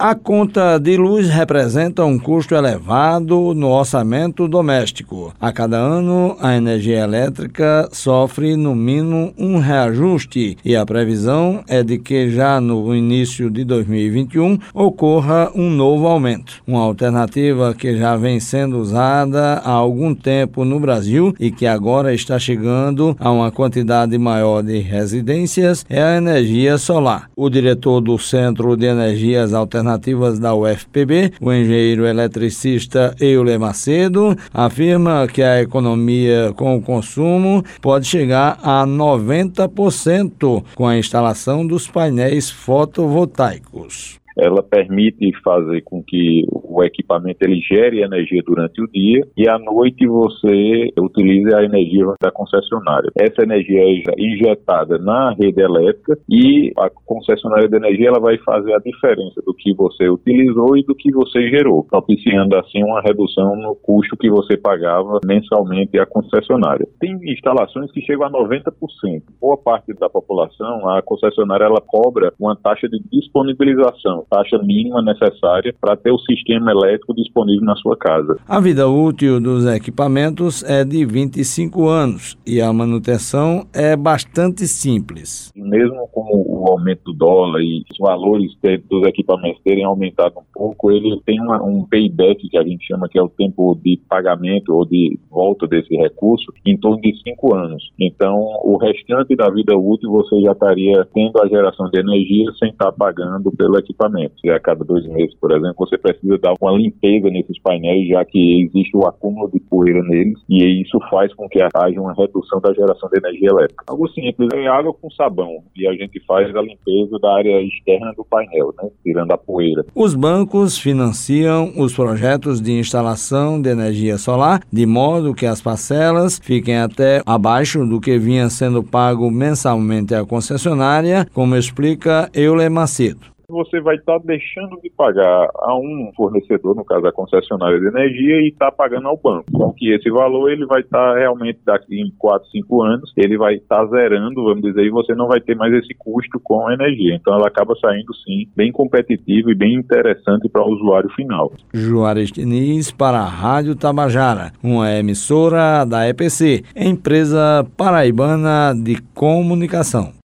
A conta de luz representa um custo elevado no orçamento doméstico. A cada ano, a energia elétrica sofre no mínimo um reajuste e a previsão é de que já no início de 2021 ocorra um novo aumento. Uma alternativa que já vem sendo usada há algum tempo no Brasil e que agora está chegando a uma quantidade maior de residências é a energia solar. O diretor do Centro de Energias Alternativas Alternativas da UFPB, o engenheiro eletricista Euler Macedo, afirma que a economia com o consumo pode chegar a 90% com a instalação dos painéis fotovoltaicos ela permite fazer com que o equipamento ele gere energia durante o dia e à noite você utilize a energia da concessionária. Essa energia é injetada na rede elétrica e a concessionária de energia ela vai fazer a diferença do que você utilizou e do que você gerou, propiciando assim uma redução no custo que você pagava mensalmente à concessionária. Tem instalações que chegam a 90%. Boa parte da população, a concessionária ela cobra uma taxa de disponibilização taxa mínima necessária para ter o sistema elétrico disponível na sua casa. A vida útil dos equipamentos é de 25 anos e a manutenção é bastante simples. Mesmo com o aumento do dólar e os valores dos equipamentos terem aumentado um pouco, ele tem uma, um payback que a gente chama que é o tempo de pagamento ou de volta desse recurso em torno de cinco anos. Então, o restante da vida útil você já estaria tendo a geração de energia sem estar pagando pelo equipamento equipamentos. E a cada dois meses, por exemplo, você precisa dar uma limpeza nesses painéis, já que existe o acúmulo de poeira neles, e isso faz com que haja uma redução da geração de energia elétrica. Algo simples, é água com sabão, e a gente faz a limpeza da área externa do painel, né, tirando a poeira. Os bancos financiam os projetos de instalação de energia solar, de modo que as parcelas fiquem até abaixo do que vinha sendo pago mensalmente à concessionária, como explica Euler Macedo você vai estar tá deixando de pagar a um fornecedor, no caso a concessionária de energia, e está pagando ao banco. Com que esse valor ele vai estar tá realmente daqui em 4, 5 anos, ele vai estar tá zerando, vamos dizer, e você não vai ter mais esse custo com a energia. Então ela acaba saindo sim bem competitivo e bem interessante para o usuário final. Juarez Diniz para a Rádio Tabajara, uma emissora da EPC, empresa paraibana de comunicação.